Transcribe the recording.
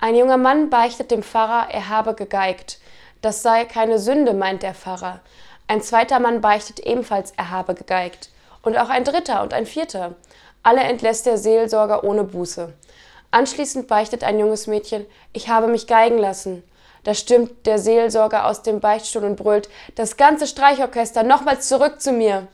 Ein junger Mann beichtet dem Pfarrer, er habe gegeigt. Das sei keine Sünde, meint der Pfarrer. Ein zweiter Mann beichtet ebenfalls, er habe gegeigt. Und auch ein dritter und ein vierter. Alle entlässt der Seelsorger ohne Buße. Anschließend beichtet ein junges Mädchen, ich habe mich geigen lassen. Da stimmt der Seelsorger aus dem Beichtstuhl und brüllt, das ganze Streichorchester nochmals zurück zu mir.